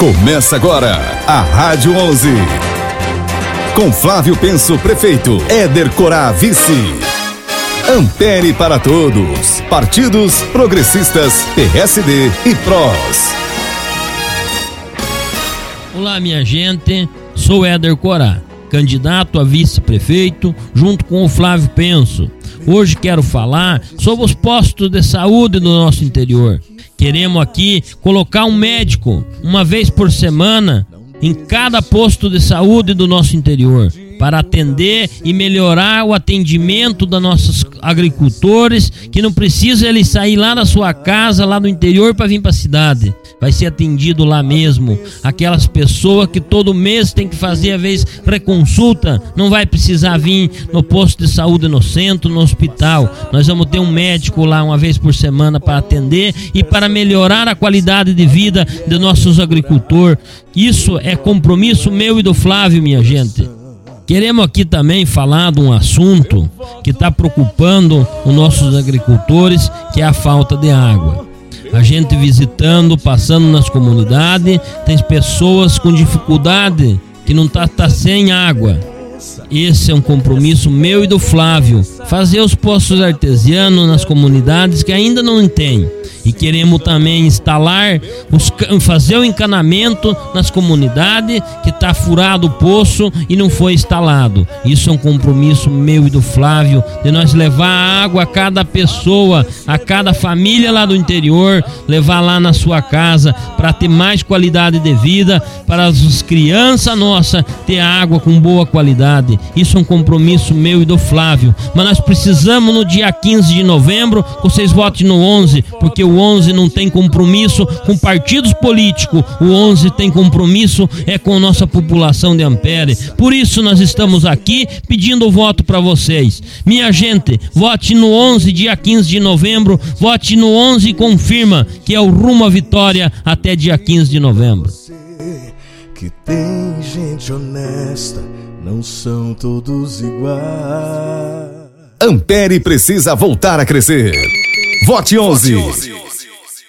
Começa agora a Rádio 11. Com Flávio Penso, prefeito. Éder Corá, vice. Ampere para todos. Partidos progressistas, PSD e PROS. Olá, minha gente. Sou Éder Corá, candidato a vice-prefeito, junto com o Flávio Penso. Hoje quero falar sobre os postos de saúde do nosso interior. Queremos aqui colocar um médico uma vez por semana em cada posto de saúde do nosso interior para atender e melhorar o atendimento dos nossos agricultores, que não precisa ele sair lá da sua casa, lá do interior, para vir para a cidade. Vai ser atendido lá mesmo. Aquelas pessoas que todo mês tem que fazer, a vez, reconsulta, não vai precisar vir no posto de saúde no centro, no hospital. Nós vamos ter um médico lá uma vez por semana para atender e para melhorar a qualidade de vida de nossos agricultores. Isso é compromisso meu e do Flávio, minha gente. Queremos aqui também falar de um assunto que está preocupando os nossos agricultores, que é a falta de água. A gente visitando, passando nas comunidades, tem pessoas com dificuldade que não tá, tá sem água. Esse é um compromisso meu e do Flávio, fazer os postos artesianos nas comunidades que ainda não têm e queremos também instalar, os, fazer o encanamento nas comunidades que está furado o poço e não foi instalado. Isso é um compromisso meu e do Flávio de nós levar água a cada pessoa, a cada família lá do interior, levar lá na sua casa para ter mais qualidade de vida, para as crianças nossas ter água com boa qualidade. Isso é um compromisso meu e do Flávio. Mas nós precisamos no dia 15 de novembro, vocês votem no 11, porque o 11 não tem compromisso com partidos políticos, o 11 tem compromisso é com a nossa população de Ampere. Por isso nós estamos aqui pedindo o voto para vocês. Minha gente, vote no 11, dia 15 de novembro, vote no 11 e confirma que é o rumo à vitória até dia 15 de novembro. Que tem gente honesta, não são todos iguais. Ampere precisa voltar a crescer. Vote 11. Vote 11.